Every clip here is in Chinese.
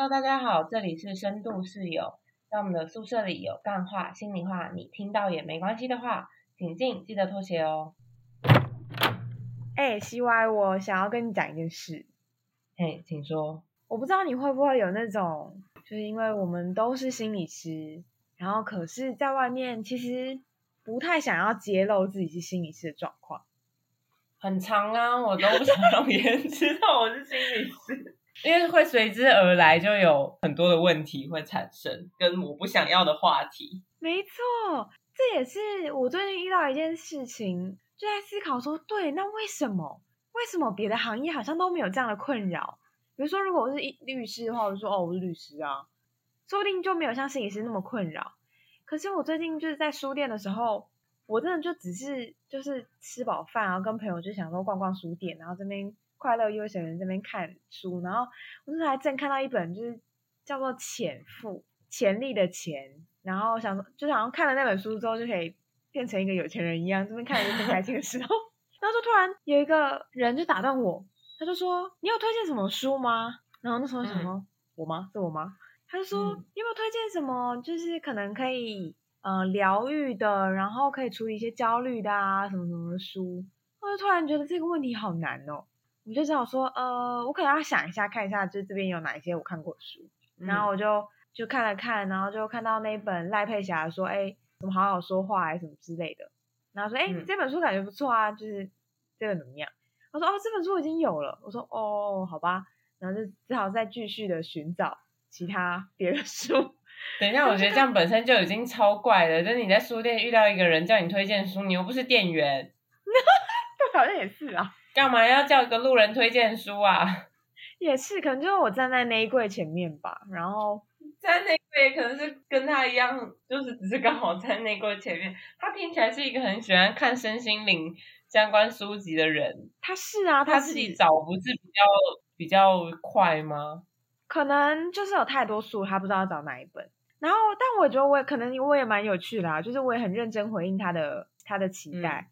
Hello，大家好，这里是深度室友，在我们的宿舍里有干话、心里话，你听到也没关系的话，请进，记得脱鞋哦。哎、c Y，我想要跟你讲一件事，嘿，请说。我不知道你会不会有那种，就是因为我们都是心理师，然后可是在外面其实不太想要揭露自己是心理师的状况。很长啊，我都不想让别人知道我是心理师，因为会随之而来就有很多的问题会产生，跟我不想要的话题。没错，这也是我最近遇到一件事情，就在思考说，对，那为什么？为什么别的行业好像都没有这样的困扰？比如说，如果我是律师的话，我就说哦，我是律师啊，说不定就没有像心理师那么困扰。可是我最近就是在书店的时候，我真的就只是就是吃饱饭，然后跟朋友就想说逛逛书店，然后这边快乐悠闲人这边看书，然后我那时候还正看到一本就是叫做《潜富》，潜力的潜，然后想说就是好像看了那本书之后就可以变成一个有钱人一样，这边看着就很开心的时候，然后就突然有一个人就打断我，他就说：“你有推荐什么书吗？”然后那时候想说：“我吗？是我吗？”他就说：“嗯你有没有推荐什么？就是可能可以呃疗愈的，然后可以处理一些焦虑的啊，什么什么的书。”我就突然觉得这个问题好难哦，我就只好说：“呃，我可能要想一下，看一下，就是这边有哪一些我看过的书。”然后我就就看了看，然后就看到那一本赖佩霞说：“哎，怎么好好说话，还什么之类的。”然后说：“哎，嗯这本书感觉不错啊，就是这本怎么样？”我说：“哦，这本书已经有了。”我说：“哦，好吧。”然后就只好再继续的寻找其他别的书。等一下，我觉得这样本身就已经超怪了。就是你在书店遇到一个人叫你推荐书，你又不是店员，对，好像也是啊，干嘛要叫一个路人推荐书啊？也是，可能就是我站在那一柜前面吧，然后在那柜可能是跟他一样，就是只是刚好在那柜前面。他听起来是一个很喜欢看身心灵相关书籍的人，他是啊，是他自己找不是比较比较快吗？可能就是有太多书，他不知道要找哪一本。然后，但我觉得我也可能我也蛮有趣的啊，就是我也很认真回应他的他的期待。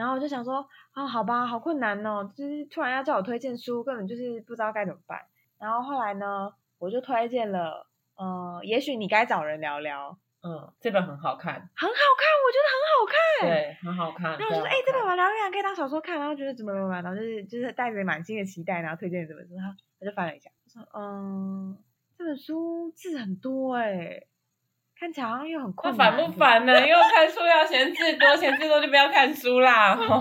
然后我就想说，啊，好吧，好困难哦，就是突然要叫我推荐书，根本就是不知道该怎么办。然后后来呢，我就推荐了，呃，也许你该找人聊聊，嗯，这本很好看，很好看，我觉得很好看。对，很好看。然后我就说，哎、这本我聊聊可以当小说看，然后觉得怎么怎么，然后就是就是带着满心的期待，然后推荐这本书，然后我就翻了一下，我说，嗯，这本书字很多哎、看起来好像又很困难。烦不？烦呢？因为看书要嫌字多，嫌字多就不要看书啦。他就说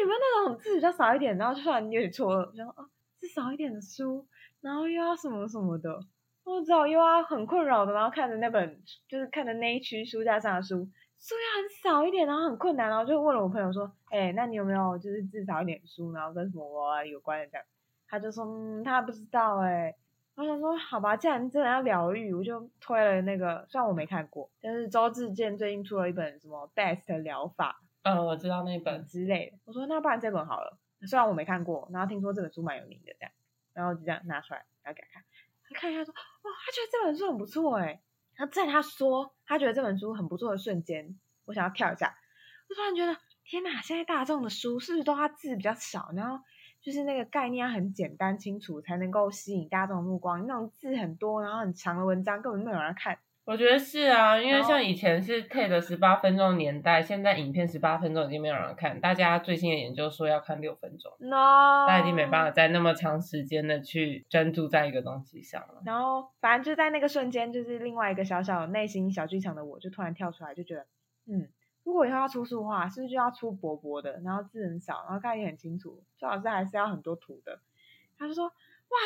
有没有那种字比较少一点，然后就突然有点错愕，我想说啊，字少一点的书，然后又要什么什么的，我知道又要很困扰的，然后看着那本就是看着那一区书架上的书，书要很少一点，然后很困难，然后就问了我朋友说，哎、那你有没有就是字少一点的书，然后跟什么有关的这样？他就说，嗯，他不知道哎、我想说，好吧，既然真的要疗愈，我就推了那个，虽然我没看过，但是周志健最近出了一本什么 Best 疗法，嗯，我知道那本。之类的。我说那不然这本好了，虽然我没看过，然后听说这本书蛮有名的，这样，然后就这样拿出来，然后给他看，他看一下说，哇，他觉得这本书很不错哎。然后在他说他觉得这本书很不错的瞬间，我想要跳一下，我突然觉得天哪，现在大众的书是不是都他字比较少，然后就是那个概念要很简单清楚，才能够吸引大众的目光。那种字很多，然后很长的文章根本没有人看。我觉得是啊，因为像以前是 TED 十八分钟的年代，现在影片十八分钟已经没有人看，大家最新的研究说要看六分钟，no，大家已经没办法在那么长时间的去专注在一个东西上了。然后反正就在那个瞬间，就是另外一个小小内心小剧场的我，就突然跳出来，就觉得，嗯，如果以后要出书的话，是不是就要出薄薄的，然后字很少，然后看也很清楚，最好是还是要很多图的。他就说，哇，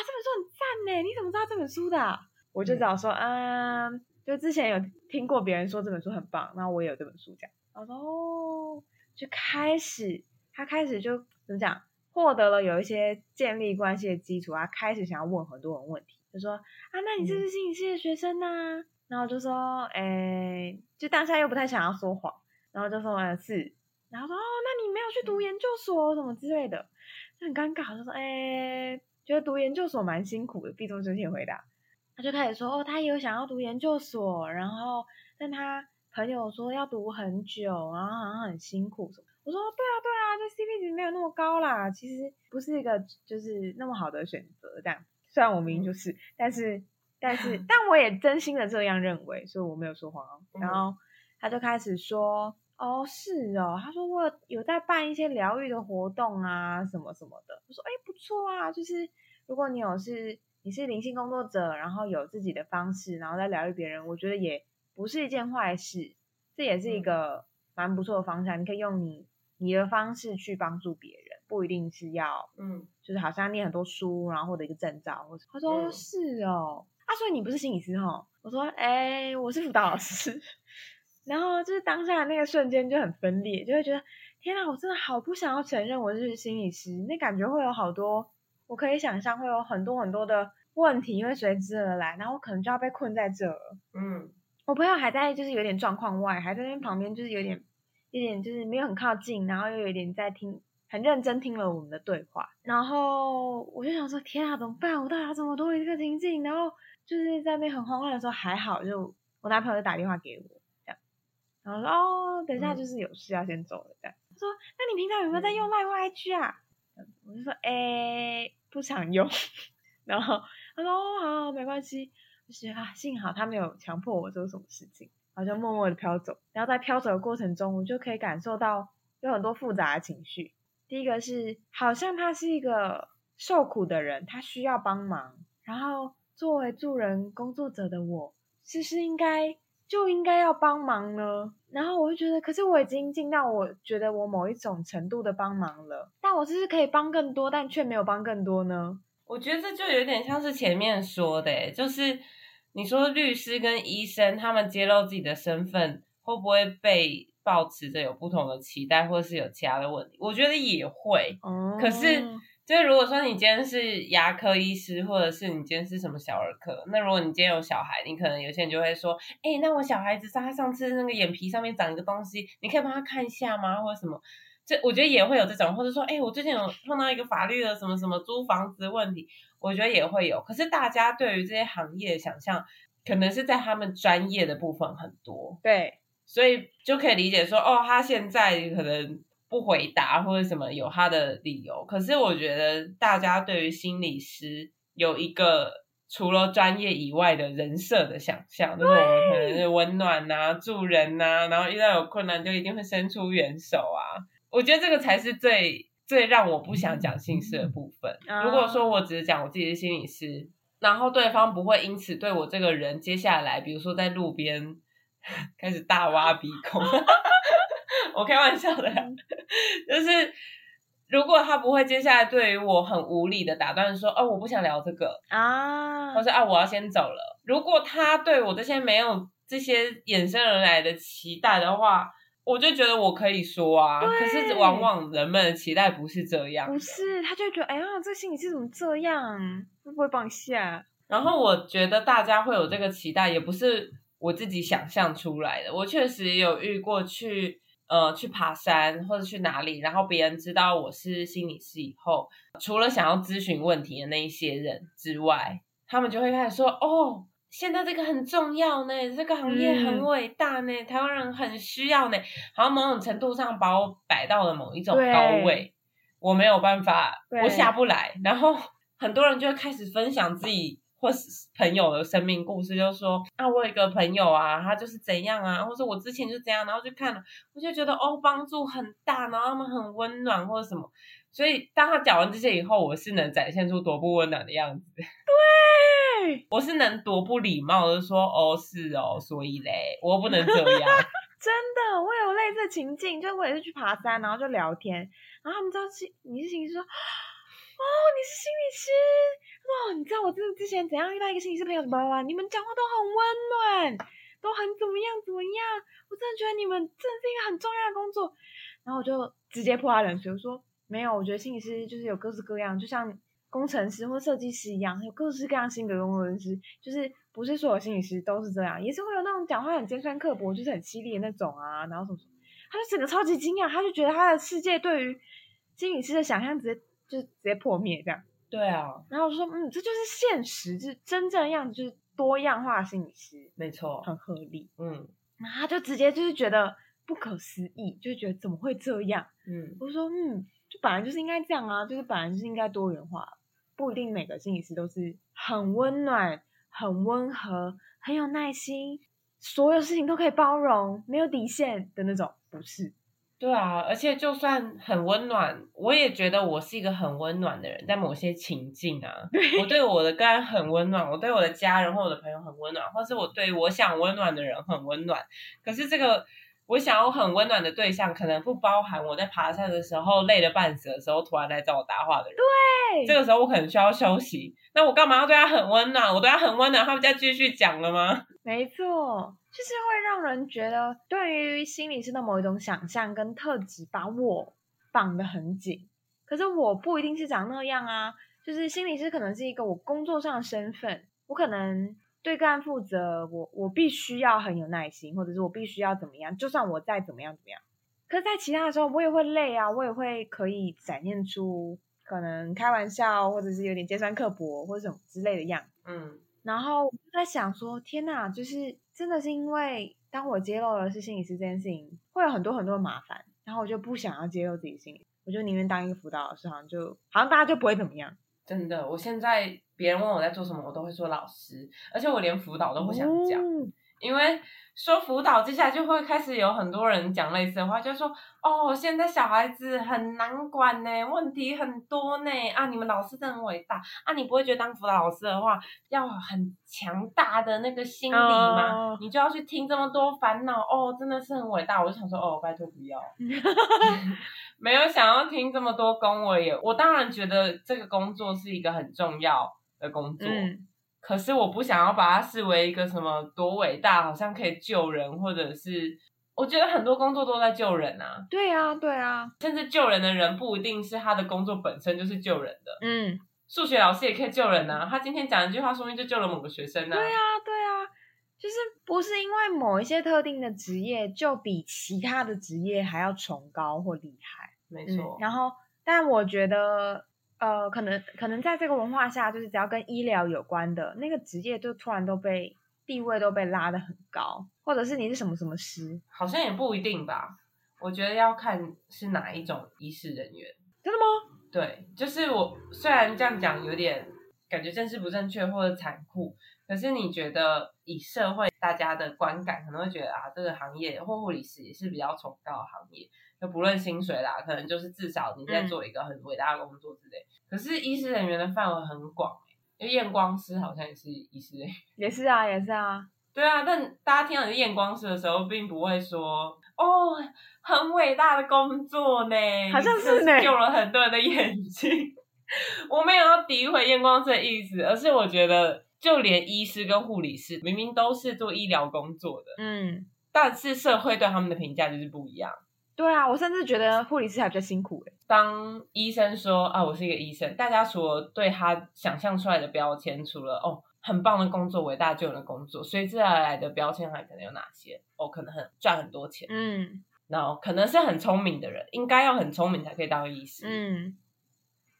这本书很赞呢，你怎么知道这本书的啊、我就只好说，嗯，就之前有听过别人说这本书很棒，然后我也有这本书这样。然后我说，哦，就开始，他开始就怎么讲？获得了有一些建立关系的基础，他开始想要问很多人问题，就说啊，那你是不是心理系的学生呢、然后就说，诶，就当下又不太想要说谎，然后就说，呃，是，然后说，哦，那你没有去读研究所什么之类的，就很尴尬，就说，哎，觉得读研究所蛮辛苦的，避重就轻回答，他就开始说，哦，他也有想要读研究所，然后但他朋友说要读很久，然后好像很辛苦什么。我说对啊对啊，这 CP 值没有那么高啦，其实不是一个就是那么好的选择。这样，虽然我明明就是，但是但是 但我也真心的这样认为，所以我没有说谎哦。然嗯后他就开始说，哦，是哦，他说我有在办一些疗愈的活动啊，什么什么的。我说，哎，不错啊，就是如果你有是你是灵性工作者，然后有自己的方式，然后在疗愈别人，我觉得也不是一件坏事，这也是一嗯个蛮不错的方向。你可以用你你的方式去帮助别人，不一定是要嗯，就是好像念很多书，然后获得一个证照，或者他说、嗯是哦，啊，所以你不是心理师哈？我说哎、我是辅导老师。然后就是当下那个瞬间就很分裂，就会觉得天啊，我真的好不想要承认我是心理师，那感觉会有好多，我可以想象会有很多很多的问题会随之而来，然后我可能就要被困在这了。嗯，我朋友还在就是有点状况外，还在那边旁边就是有点有点就是没有很靠近，然后又有点在听，很认真听了我们的对话。然后我就想说，天啊，怎么办？我到底要怎么脱离这个情境？然后就是在那边很慌乱的时候，还好就我男朋友就打电话给我，然后说哦，等一下嗯就是有事要先走了，这样。他说，那你平常有没有在用 Line 或 IG 啊？我就说，哎，不常用。然后他说，哦，好，没关系。就是啊，幸好他没有强迫我做什么事情，然后就默默的飘走。然后在飘走的过程中，我就可以感受到有很多复杂的情绪。第一个是，好像他是一个受苦的人，他需要帮忙。然后作为助人工作者的我，是不是应该就应该要帮忙呢？然后我就觉得，可是我已经尽到我觉得我某一种程度的帮忙了，但我是不是可以帮更多，但却没有帮更多呢？我觉得这就有点像是前面说的欸，就是你说律师跟医生他们揭露自己的身份，会不会被抱持着有不同的期待，或是有其他的问题？我觉得也会。哦可是，就是如果说你今天是牙科医师，或者是你今天是什么小儿科，那如果你今天有小孩，你可能有些人就会说，哎、那我小孩子他上次那个眼皮上面长一个东西，你可以帮他看一下吗？或者什么？这我觉得也会有这种，或者说，哎、我最近有碰到一个法律的什么什么租房子的问题，我觉得也会有。可是大家对于这些行业的想象，可能是在他们专业的部分很多，对，所以就可以理解说，哦，他现在可能不回答或者什么有他的理由。可是我觉得大家对于心理师有一个除了专业以外的人设的想象，就是我们可能是温暖呐、助人呐、然后遇到有困难就一定会伸出援手啊。我觉得这个才是最最让我不想讲心事的部分。啊如果说我只是讲我自己是心理师，然后对方不会因此对我这个人接下来，比如说在路边 开始大挖鼻孔，我开玩笑的啦，就是如果他不会接下来对于我很无理的打断说，哦，我不想聊这个，啊或，是啊，我要先走了。如果他对我这些没有这些衍生而来的期待的话，我就觉得我可以说啊。可是往往人们的期待不是这样，不。是，他就会觉得，哎呀，这心理是怎么这样？会不会帮一下？然后我觉得大家会有这个期待，也不是我自己想象出来的。我确实也有遇过去呃去爬山或者去哪里，然后别人知道我是心理师以后，除了想要咨询问题的那一些人之外，他们就会开始说：“哦，现在这个很重要呢，这个行业很嗯伟大呢，台湾人很需要呢。”好像某种程度上把我摆到了某一种高位，我没有办法，我下不来。然后很多人就会开始分享自己或是朋友的生命故事，就说啊，我有一个朋友啊，他就是怎样啊，或者我之前就怎样，然后就看了，我就觉得哦，帮助很大，然后他们很温暖或者什么。所以当他讲完这些以后，我是能展现出多不温暖的样子，对，我是能多不礼貌的说哦是哦，所以嘞，我又不能这样。真的，我有类似的情境，就我也是去爬山，然后就聊天，然后他们知道是你是情绪说，哦，你是心理师，哦，你知道我这之前怎样遇到一个心理师朋友，巴拉巴拉，你们讲话都很温暖，都很怎么样怎么样，我真的觉得你们真的是一个很重要的工作，然后我就直接泼他冷水，我说没有，我觉得心理师就是有各式各样，就像工程师或设计师一样，有各式各样性格的工程师，就是不是所有心理师都是这样，也是会有那种讲话很尖酸刻薄，就是很犀利的那种啊，然后什么什么，他就整个超级惊讶，他就觉得他的世界对于心理师的想象直接就直接破灭这样，对啊，然后我说，嗯，这就是现实，就是真正的样子，就是多样化心理师，没错，很合理，嗯然后他就直接就是觉得不可思议，就觉得怎么会这样？嗯，我说，嗯，就本来就是应该这样啊，就是本来就是应该多元化，不一定每个心理师都是很温暖、很温和、很有耐心，所有事情都可以包容，没有底线的那种，不是。对啊，而且就算很温暖，我也觉得我是一个很温暖的人，在某些情境啊，我对我的个人很温暖，我对我的家人或我的朋友很温暖，或是我对我想温暖的人很温暖。可是这个我想要很温暖的对象，可能不包含我在爬山的时候累得半死的时候，突然来找我搭话的人。对，这个时候我可能需要休息，那我干嘛要对他很温暖？我对他很温暖，他不再继续讲了吗？没错。就是会让人觉得，对于心理师的某一种想象跟特质，把我绑得很紧。可是我不一定是长那样啊，就是心理师可能是一个我工作上的身份，我可能对个案负责，我我必须要很有耐心，或者是我必须要怎么样，就算我再怎么样怎么样，可是在其他的时候，我也会累啊，我也会可以展现出可能开玩笑，或者是有点尖酸刻薄或者什么之类的样。嗯。然后我在想说，天哪，就是真的是因为当我揭露了是心理师这件事情，会有很多很多的麻烦，然后我就不想要揭露自己心理，我就宁愿当一个辅导老师，好像就好像大家就不会怎么样。真的，我现在别人问我在做什么，我都会说老师，而且我连辅导都不想讲，因为。说辅导，接下来就会开始有很多人讲类似的话，就说哦，现在小孩子很难管呢，问题很多呢啊，你们老师真的很伟大啊，你不会觉得当辅导老师的话要很强大的那个心理吗？你就要去听这么多烦恼哦，真的是很伟大。我就想说哦，拜托不要，没有想要听这么多恭维。我当然觉得这个工作是一个很重要的工作。可是我不想要把它视为一个什么多伟大，好像可以救人，或者是我觉得很多工作都在救人啊。对啊，对啊，甚至救人的人不一定是他的工作本身就是救人的。嗯，数学老师也可以救人啊，他今天讲一句话，说明就救了某个学生啊。对啊，对啊，就是不是因为某一些特定的职业就比其他的职业还要崇高或厉害。没错。然后，但我觉得。呃，可能可能在这个文化下，就是只要跟医疗有关的那个职业，就突然都被地位都被拉得很高，或者是你是什么什么师，好像也不一定吧。我觉得要看是哪一种医师人员。真的吗？对，就是我虽然这样讲有点感觉正式不正确或者残酷，可是你觉得以社会大家的观感，可能会觉得啊，这个行业或护理师也是比较崇高的行业。就不论薪水啦，可能就是至少你在做一个很伟大的工作之类。可是医师人员的范围很广因为验光师好像也是医师人员。也是啊，也是啊。对啊，但大家听到你是验光师的时候，并不会说哦，很伟大的工作呢，好像是呢，救了很多人的眼睛。我没有要诋毁验光师的意思，而是我觉得，就连医师跟护理师，明明都是做医疗工作的，嗯，但是社会对他们的评价就是不一样。对啊，我甚至觉得护理师还比较辛苦诶。当医生说啊，我是一个医生，大家除了对他想象出来的标签，除了哦很棒的工作、伟大救人的工作，随之而来的标签还可能有哪些？哦，可能很赚很多钱，嗯，然后可能是很聪明的人，应该要很聪明才可以当医师，嗯。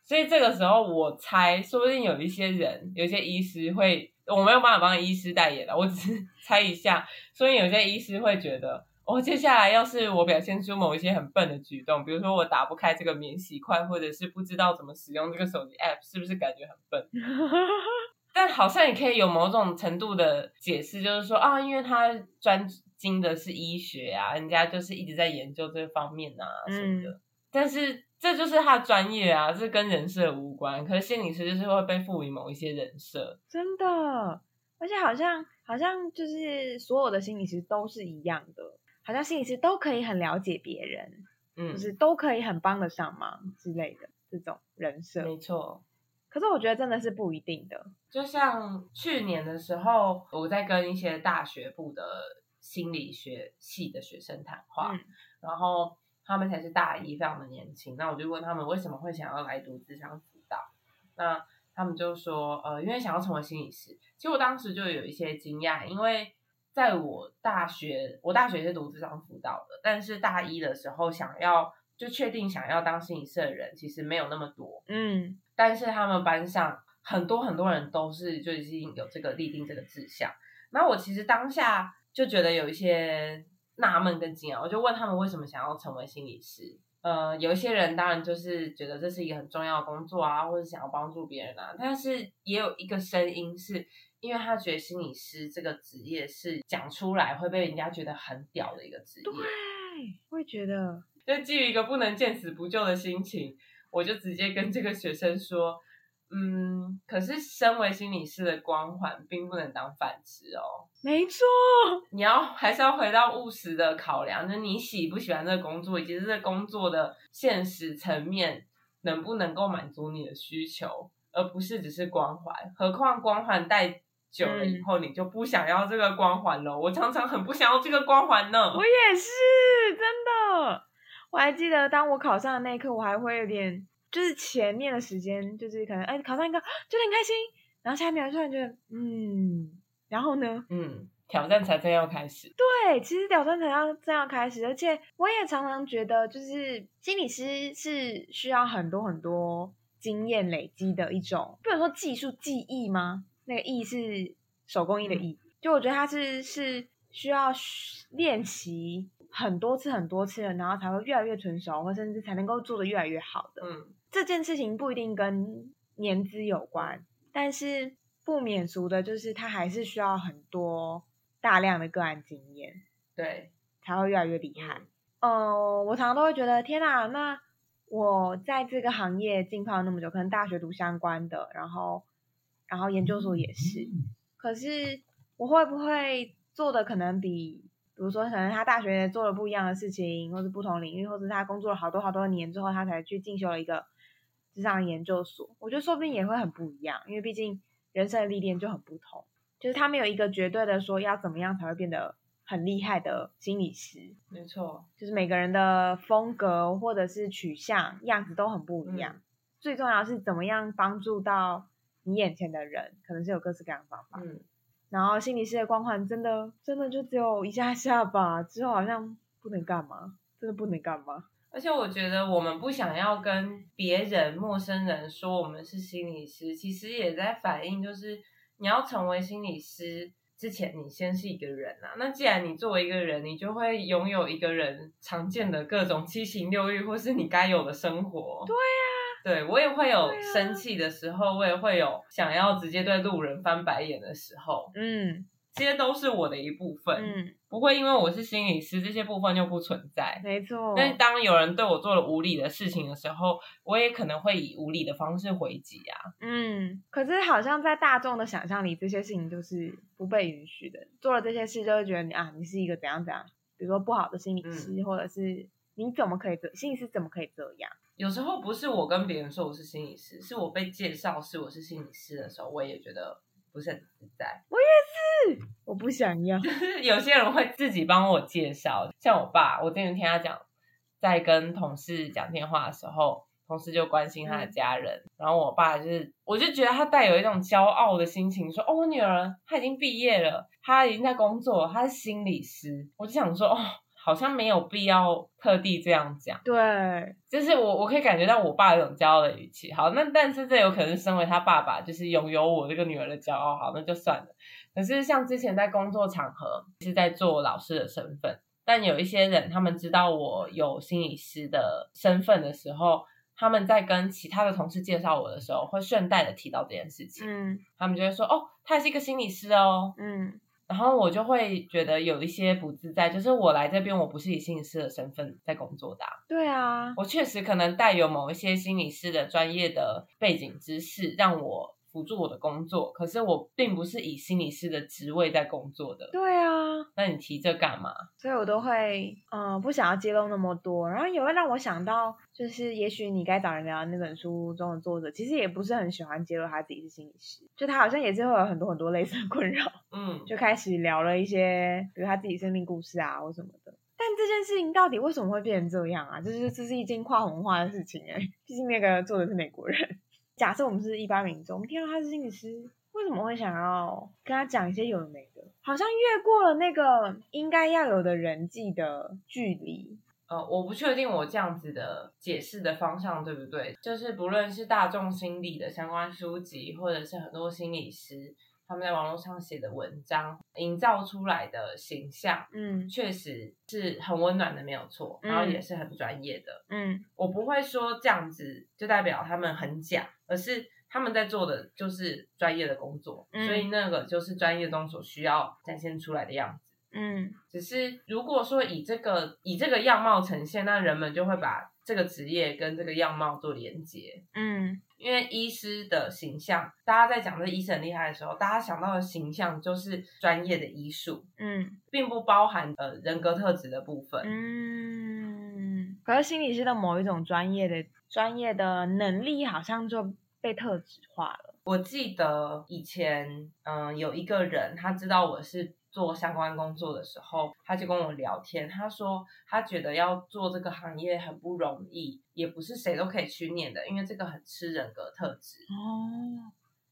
所以这个时候，我猜说不定有一些人，有些医师会，我没有办法帮医师代言了，我只是 猜一下，所以有些医师会觉得。哦接下来要是我表现出某一些很笨的举动，比如说我打不开这个免洗筷，或者是不知道怎么使用这个手机 app，是不是感觉很笨？但好像也可以有某种程度的解释，就是说啊，因为他专精的是医学啊，人家就是一直在研究这方面啊什么的。但是这就是他的专业啊，这跟人设无关。可是心理师就是会被赋予某一些人设，真的，而且好像好像就是所有的心理师都是一样的。好像心理师都可以很了解别人，嗯，就是都可以很帮得上忙之类的这种人设，没错。可是我觉得真的是不一定的。就像去年的时候，我在跟一些大学部的心理学系的学生谈话，然后他们才是大一，非常的年轻。那我就问他们为什么会想要来读智商辅导，那他们就说，呃，因为想要成为心理师。其实我当时就有一些惊讶，因为。在我大学，我大学是读智商辅导的，但是大一的时候想要就确定想要当心理师的人其实没有那么多，嗯，但是他们班上很多很多人都是就已经有这个立定这个志向，那我其实当下就觉得有一些纳闷跟惊讶，我就问他们为什么想要成为心理师，呃，有一些人当然就是觉得这是一个很重要的工作啊，或者想要帮助别人啊，但是也有一个声音是。因为他觉得心理师这个职业是讲出来会被人家觉得很屌的一个职业。对，我也觉得。就基于一个不能见死不救的心情，我就直接跟这个学生说。嗯，可是身为心理师的光环并不能当饭吃哦。没错，你要还是要回到务实的考量，就是你喜不喜欢这个工作，以及这个工作的现实层面能不能够满足你的需求，而不是只是光环。何况光环戴久了以后，你就不想要这个光环了。我常常很不想要这个光环呢。我也是，真的。我还记得当我考上的那一刻，我还会有点。就是前面的时间，就是可能哎考上一个就很开心，然后下面突然觉得嗯，然后呢？嗯，挑战才正要开始。对，其实挑战才要正要开始，而且我也常常觉得，就是心理师是需要很多很多经验累积的一种，不能说技术技艺吗？那个艺是手工艺的艺，就我觉得它是是需要练习很多次很多次了，然后才会越来越成熟，或甚至才能够做的越来越好的。嗯。这件事情不一定跟年资有关，但是不免俗的就是他还是需要很多大量的个案经验，对，才会越来越厉害。嗯，我常常都会觉得，天哪，那我在这个行业浸泡那么久，可能大学读相关的，然后然后研究所也是，可是我会不会做的可能比，比如说可能他大学做了不一样的事情，或是不同领域，或是他工作了好多好多年之后，他才去进修了一个。职场研究所，我觉得说不定也会很不一样，因为毕竟人生的历练就很不同。就是他没有一个绝对的说要怎么样才会变得很厉害的心理师。没错，就是每个人的风格或者是取向样子都很不一样。最重要是怎么样帮助到你眼前的人，可能是有各式各样的方法。嗯，然后心理师的光环真的真的就只有一下下吧，之后好像不能干嘛，真的不能干嘛。而且我觉得，我们不想要跟别人、陌生人说我们是心理师，其实也在反映，就是你要成为心理师之前，你先是一个人啊。那既然你作为一个人，你就会拥有一个人常见的各种七情六欲，或是你该有的生活。对呀，对我也会有生气的时候，我也会有想要直接对路人翻白眼的时候。嗯。这些都是我的一部分，嗯，不会因为我是心理师，这些部分就不存在，没错。但是当有人对我做了无理的事情的时候，我也可能会以无理的方式回击啊。嗯，可是好像在大众的想象里，这些事情就是不被允许的。做了这些事，就会觉得你啊，你是一个怎样怎样，比如说不好的心理师，或者是你怎么可以这心理师怎么可以这样？有时候不是我跟别人说我是心理师，是我被介绍是我是心理师的时候，我也觉得不是很自在。我也是。我不想要，就 是有些人会自己帮我介绍，像我爸，我之前听他讲，在跟同事讲电话的时候，同事就关心他的家人，然后我爸就是，我就觉得他带有一种骄傲的心情，说，哦，我女儿她已经毕业了，她已经在工作，她是心理师，我就想说，哦。好像没有必要特地这样讲，对，就是我我可以感觉到我爸有种骄傲的语气。好，那但是这有可能是身为他爸爸，就是拥有我这个女儿的骄傲。好，那就算了。可是像之前在工作场合是在做老师的身份，但有一些人他们知道我有心理师的身份的时候，他们在跟其他的同事介绍我的时候，会顺带的提到这件事情。嗯，他们就会说，哦，他也是一个心理师哦。嗯。然后我就会觉得有一些不自在，就是我来这边，我不是以心理师的身份在工作的。对啊，我确实可能带有某一些心理师的专业的背景知识，让我。辅助我的工作，可是我并不是以心理师的职位在工作的。对啊，那你提这干嘛？所以我都会，嗯，不想要揭露那么多。然后也会让我想到，就是也许你该找人聊那本书中的作者，其实也不是很喜欢揭露他自己是心理师，就他好像也是会有很多很多类似的困扰。嗯，就开始聊了一些，比如他自己生命故事啊或什么的。但这件事情到底为什么会变成这样啊？就是这是一件跨文化的事情哎，毕竟那个做的是美国人。假设我们是一般民众，我们听到他是心理师，为什么会想要跟他讲一些有的没的？好像越过了那个应该要有的人际的距离。呃，我不确定我这样子的解释的方向对不对。就是不论是大众心理的相关书籍，或者是很多心理师。他们在网络上写的文章，营造出来的形象，嗯，确实是很温暖的，没有错，然后也是很专业的，嗯，我不会说这样子就代表他们很假，而是。他们在做的就是专业的工作，嗯所以那个就是专业中所需要展现出来的样子。嗯只是如果说以这个以这个样貌呈现，那人们就会把这个职业跟这个样貌做连接。嗯因为医师的形象，大家在讲这医生很厉害的时候，大家想到的形象就是专业的医术，嗯并不包含呃人格特质的部分。嗯。可是心理师的某一种专业的专业的能力，好像就被特质化了。我记得以前，嗯、有一个人，他知道我是做相关工作的时候，他就跟我聊天，他说他觉得要做这个行业很不容易，也不是谁都可以去念的，因为这个很吃人格特质。哦，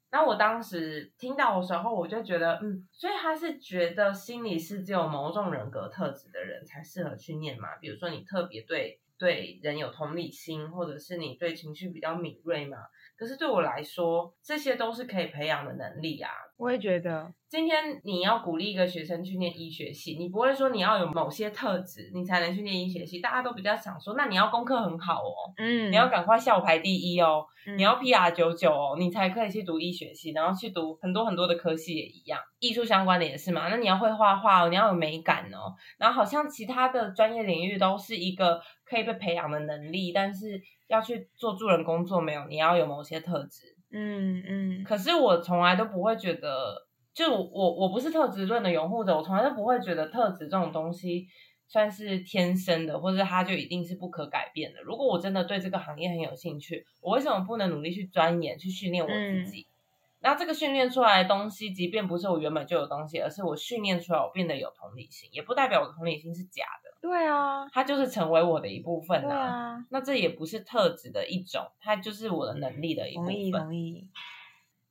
那我当时听到的时候，我就觉得，嗯，所以他是觉得心理是只有某种人格特质的人才适合去念嘛？比如说你特别对对人有同理心，或者是你对情绪比较敏锐嘛？可是对我来说，这些都是可以培养的能力啊。我也觉得，今天你要鼓励一个学生去念医学系，你不会说你要有某些特质，你才能去念医学系。大家都比较想说，那你要功课很好哦，嗯，你要赶快校排第一哦，嗯，你要 PR 九九哦，你才可以去读医学系，然后去读很多很多的科系也一样，艺术相关的也是嘛。那你要会画画哦，你要有美感哦，然后好像其他的专业领域都是一个可以被培养的能力，但是要去做助人工作没有，你要有某些特质。嗯嗯可是我从来都不会觉得，就我我我不是特质论的拥护者，我从来都不会觉得特质这种东西算是天生的，或者它就一定是不可改变的。如果我真的对这个行业很有兴趣，我为什么不能努力去钻研、去训练我自己？那这个训练出来的东西，即便不是我原本就有东西，而是我训练出来，我变得有同理心，也不代表我的同理心是假的，对啊，它就是成为我的一部分对啊，那这也不是特质的一种，它就是我的能力的一部同意分。同意。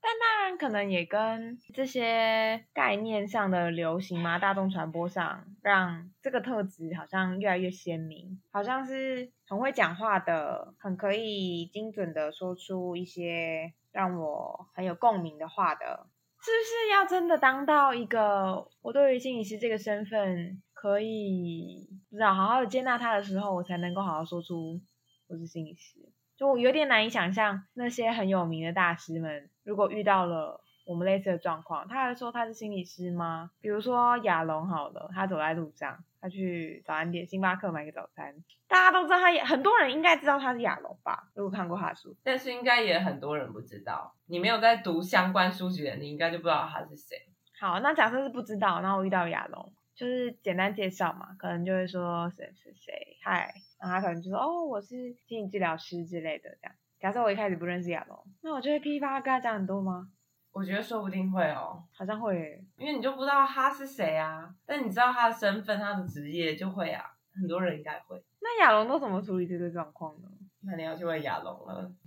但当然，可能也跟这些概念上的流行嘛，大众传播上，让这个特质好像越来越鲜明，好像是很会讲话的，很可以精准的说出一些让我很有共鸣的话的，是不是要真的当到一个我对于心理师这个身份可以不知道好好的接纳他的时候，我才能够好好说出我是心理师。就我有点难以想象那些很有名的大师们，如果遇到了我们类似的状况，他还说他是心理师吗？比如说亚龙好了，他走在路上，他去早餐店星巴克买个早餐，大家都知道他也，很多人应该知道他是亚龙吧？如果看过他的书，但是应该也很多人不知道，你没有在读相关书籍的，你应该就不知道他是谁。好，那假设是不知道，然后我遇到亚龙，就是简单介绍嘛，可能就会说谁谁谁，嗨，然后他可能就说哦，我是心理治疗师之类的这样。假设我一开始不认识亚龙，那我就会噼里啪啦跟他讲很多吗？我觉得说不定会哦，好像会耶，因为你就不知道他是谁啊，但你知道他的身份、他的职业就会啊，很多人应该会。那亚龙都怎么处理这个状况呢？那你要去问亚龙了。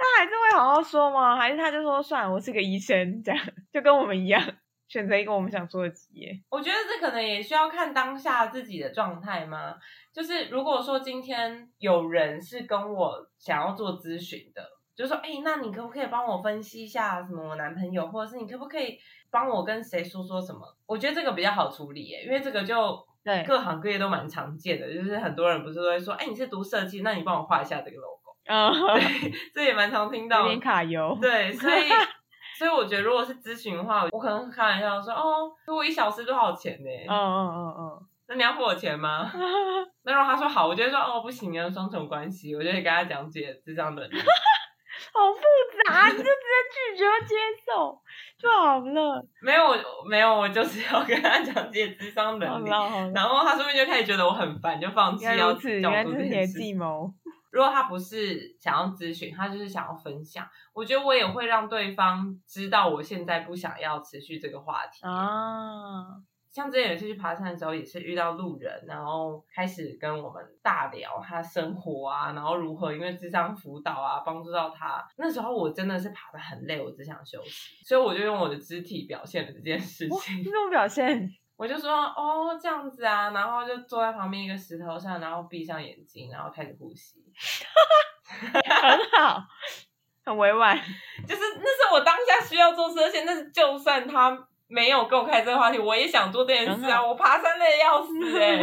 他还是会好好说吗？还是他就说算了，我是个医生，这样就跟我们一样，选择一个我们想做的职业。我觉得这可能也需要看当下自己的状态吗？就是如果说今天有人是跟我想要做咨询的，就说，哎、那你可不可以帮我分析一下什么我男朋友，或者是你可不可以帮我跟谁说说什么？我觉得这个比较好处理耶，因为这个就对各行各业都蛮常见的，就是很多人不是都会说，哎、你是读设计，那你帮我画一下这个 logo，嗯，这也蛮常听到的有点。卡油。对，所以 所以我觉得如果是咨询的话，我可能会开玩笑说，哦，如果一小时多少钱呢？嗯嗯嗯嗯那你要付我钱吗？嗯，那如果他说好，我就会说哦不行啊，双重关系，我就会跟他讲解这样的。好复杂，你就直接拒绝或接受就好了。没有，我没有，我就是要跟他讲解智商好能力。然后他说不定就开始觉得我很烦，就放弃要原来如此，原叫我做来这是你的计谋。如果他不是想要咨询，他就是想要分享，我觉得我也会让对方知道我现在不想要持续这个话题。啊，像之前有一次去爬山的时候，也是遇到路人，然后开始跟我们大聊他生活啊，然后如何因为智商辅导啊帮助到他。那时候我真的是爬的很累，我只想休息，所以我就用我的肢体表现了这件事，情。你怎么表现？我就说哦这样子啊，然后就坐在旁边一个石头上，然后闭上眼睛，然后开始呼吸。很好，很委婉。就是那是我当下需要做事，而且那是就算他没有跟我开这个话题，我也想做这件事啊。我爬山累的要死哎、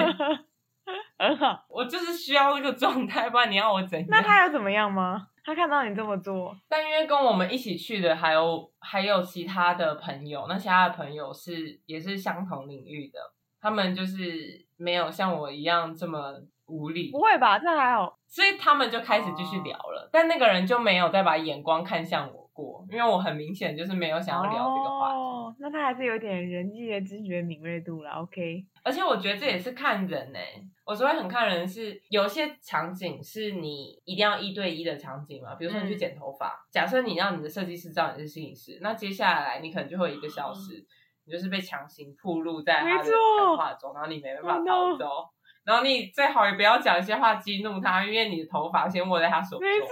很好。我就是需要这个状态，不然你要我怎样？那他要怎么样吗？他看到你这么做，但因为跟我们一起去的还有还有其他的朋友，那其他的朋友是也是相同领域的，他们就是没有像我一样这么无力不，会吧？这还好，所以他们就开始继续聊了，但那个人就没有再把眼光看向我过，因为我很明显就是没有想要聊这个话题。哦，那他还是有点人际的知觉敏锐度了。OK，而且我觉得这也是看人呢、我所谓很看人是，有些场景是你一定要一对一的场景嘛，比如说你去嗯剪头发，假设你让你的设计师知道你是摄影师，那接下来你可能就会有一个小时，你就是被强行暴露在他的谈话中，然后你没办法 Oh 逃 no 走。然后你最好也不要讲一些话激怒他，因为你的头发先握在他手中。没错，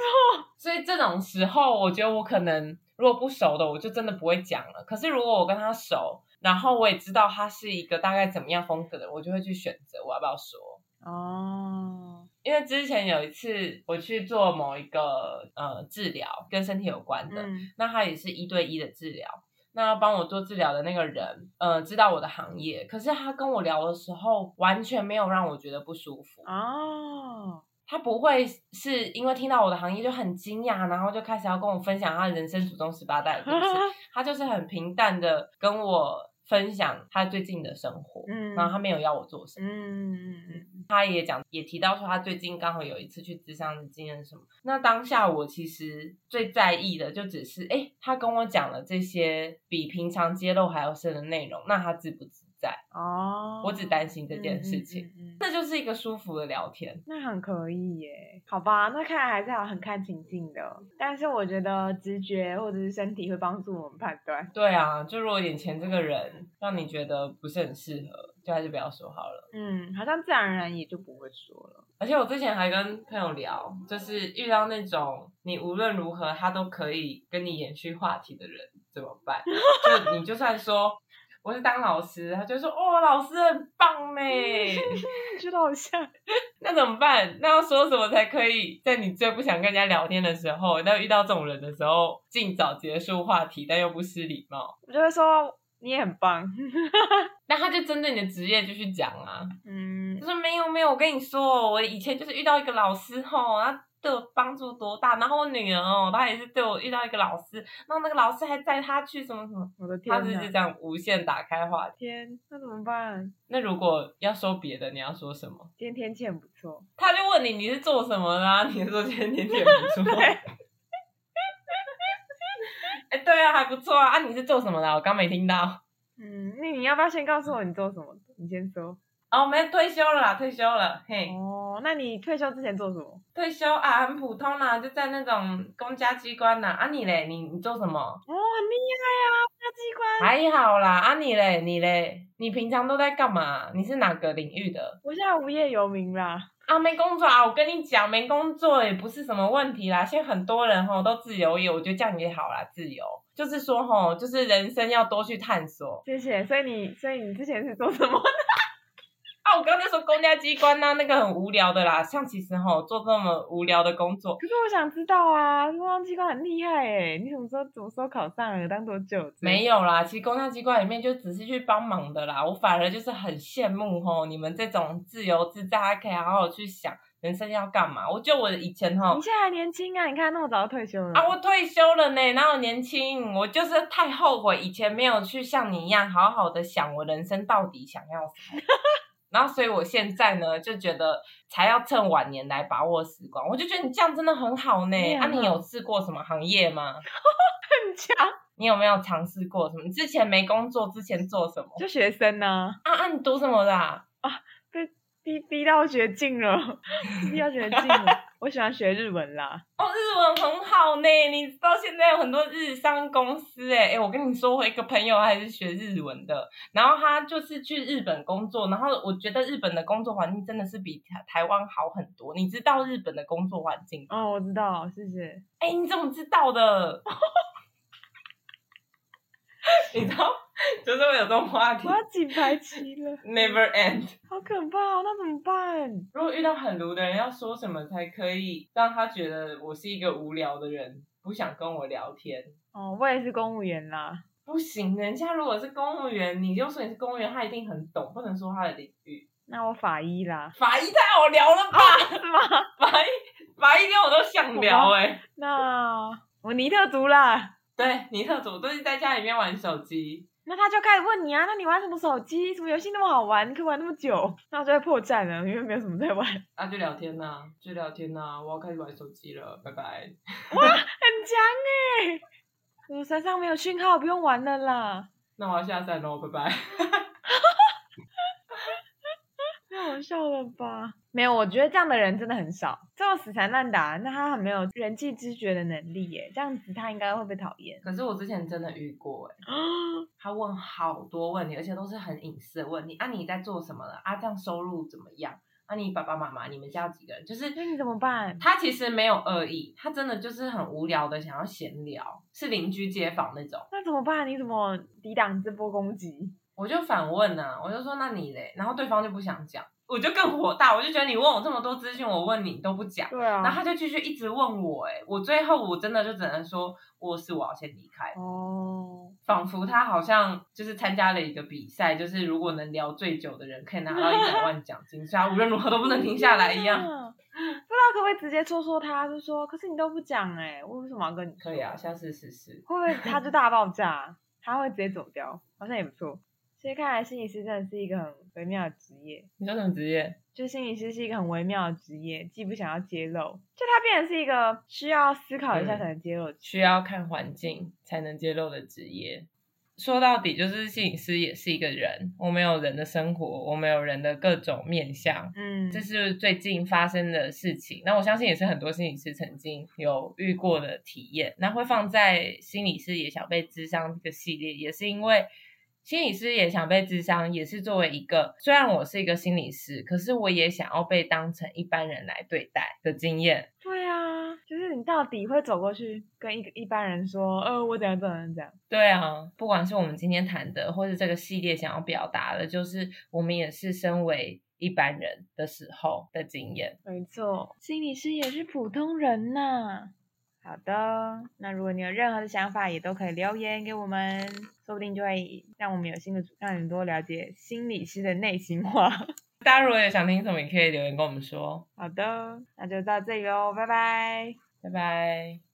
所以这种时候，我觉得我可能如果不熟的，我就真的不会讲了。可是如果我跟他熟，然后我也知道他是一个大概怎么样风格的，我就会去选择我要不要说。哦，因为之前有一次我去做某一个呃治疗，跟身体有关的，嗯那他也是一对一的治疗。那要帮我做治疗的那个人，呃，知道我的行业，可是他跟我聊的时候，完全没有让我觉得不舒服。哦，他不会是因为听到我的行业就很惊讶，然后就开始要跟我分享他人生祖宗十八代的故事。他就是很平淡的跟我分享他最近的生活，嗯然后他没有要我做什么。嗯嗯嗯他也讲，也提到说他最近刚好有一次去智商的经验什么。那当下我其实最在意的就只是，哎，他跟我讲了这些比平常揭露还要深的内容，那他知不知在？哦，我只担心这件事情。嗯嗯嗯嗯这就是一个舒服的聊天。那很可以耶，好吧，那看来还是要很看情境的。但是我觉得直觉或者是身体会帮助我们判断。对啊，就如果眼前这个人让你觉得不是很适合，就还是不要说好了。嗯，好像自然而然也就不会说了。而且我之前还跟朋友聊，就是遇到那种你无论如何他都可以跟你延续话题的人怎么办？就你就算说我是当老师，他就说哦，老师很棒呢，觉得好像，那怎么办？那要说什么才可以在你最不想跟人家聊天的时候，那遇到这种人的时候，尽早结束话题，但又不失礼貌？我就会说你也很棒。那他就针对你的职业继续讲啊，嗯他说没有没有，我跟你说，我以前就是遇到一个老师吼，他对我帮助多大，然后我女儿哦，她也是对我遇到一个老师，然后那个老师还带她去什么什么，我的他天哪！是就这样无限打开话题。天，那怎么办？那如果要说别的，你要说什么？今天天气很不错。他就问你你是做什么的、啊，你说今天天气很不错。对哎、对啊，还不错啊。啊，你是做什么的？我刚没听到。嗯，那你要不要先告诉我你做什么？你先说。哦，没退休了啦，退休了。嘿，哦，那你退休之前做什么？退休啊，很普通啦，就在那种公家机关啦。啊，你嘞？你你做什么？哦，很厉害啊，那机关。还好啦，啊你嘞，你嘞，你平常都在干嘛？你是哪个领域的？我现在无业游民啦。啊，没工作啊，我跟你讲，没工作也不是什么问题啦。现在很多人吼都自由业，我觉得这样也好啦，自由就是说吼，就是人生要多去探索谢谢。所以你，所以你之前是做什么？啊。我刚才说公家机关呐、那个很无聊的啦，像其实吼做这么无聊的工作，可是我想知道啊，公家机关很厉害哎，你什么时候什么时候考上了？当多久？没有啦，其实公家机关里面就只是去帮忙的啦。我反而就是很羡慕吼你们这种自由自在，还可以好好去想人生要干嘛。我觉得我以前哈你现在还年轻啊，你看那么早就退休了。啊，我退休了呢，哪有年轻？我就是太后悔以前没有去像你一样好好的想我人生到底想要什么。然后，所以我现在呢，就觉得才要趁晚年来把握时光。我就觉得你这样真的很好呢。啊，你有试过什么行业吗？很强，你有没有尝试过什么？之前没工作之前做什么？就学生呢、啊啊，你读什么的、啊？逼逼到绝境了，逼到绝境了。我喜欢学日文啦，哦，日文很好呢。你知道现在有很多日商公司哎哎，我跟你说，我一个朋友还是学日文的，然后他就是去日本工作，然后我觉得日本的工作环境真的是比台台湾好很多。你知道日本的工作环境吗？哦，我知道，谢谢。哎，你怎么知道的？你知道，就是会有这种话题我要几排期了，，never end。好可怕哦！那怎么办？如果遇到很鲁的人，要说什么才可以让他觉得我是一个无聊的人，不想跟我聊天？哦，我也是公务员啦。不行，人家如果是公务员，你就说你是公务员，他一定很懂，不能说他的领域。那我法医啦，法医太好聊了吧？是吗？法医哪一天我都想聊哎、那我尼特族啦，对，尼特组都是在家里面玩手机，那他就开始问你啊，那你玩什么手机？什么游戏那么好玩？你可以玩那么久？那我就会破绽了，因为没有什么在玩，那 啊，就聊天呐、就聊天呐、我要开始玩手机了，拜拜。哇，很强哎、我山上没有讯号，不用玩了啦。那我要下山喽，拜拜。太好笑了吧？没有，我觉得这样的人真的很少，这种死缠烂打，那他很没有人际知觉的能力耶，这样子他应该会被讨厌。可是我之前真的遇过哎、他问好多问题，而且都是很隐私的问题。啊，你在做什么了？啊，这样收入怎么样？啊，你爸爸妈妈，你们家有几个人？就是那你怎么办？他其实没有恶意，他真的就是很无聊的想要闲聊，是邻居街坊那种。那怎么办？你怎么抵挡这波攻击？我就反问啊，我就说那你嘞？然后对方就不想讲，我就更火大，我就觉得你问我这么多资讯，我问你都不讲。对啊然后他就继续一直问我、哎，我最后我真的就只能说，我是我要先离开，哦，仿佛他好像就是参加了一个比赛，就是如果能聊最久的人可以拿到一百万奖金，所以他无论如何都不能停下来一样。不知道可不可以直接戳戳他，就说，可是你都不讲哎、我为什么要跟你说？可以啊，下次试试。会不会他就大爆炸？他会直接走掉，好像也不错。所以看来心理师真的是一个很微妙的职业，你说什么职业？就心理师是一个很微妙的职业，既不想要揭露，就他变成是一个需要思考一下嗯才能揭露需要看环境才能揭露的职业。说到底，就是心理师也是一个人，我们有人的生活，我们有人的各种面相，嗯，这是最近发生的事情。那我相信也是很多心理师曾经有遇过的体验。那会放在心理师也想被智商这个系列，也是因为心理师也想被智商，也是作为一个虽然我是一个心理师，可是我也想要被当成一般人来对待的经验。对啊，就是你到底会走过去跟一个一般人说，呃，我怎样怎样怎样，对啊，不管是我们今天谈的，或是这个系列想要表达的，就是我们也是身为一般人的时候的经验。没错，心理师也是普通人呐。好的，那如果你有任何的想法，也都可以留言给我们，说不定就会让我们有新的主，让你多了解心理师的内心话。大家如果有想听什么，也可以留言跟我们说。好的，那就到这里喽，拜拜。拜拜。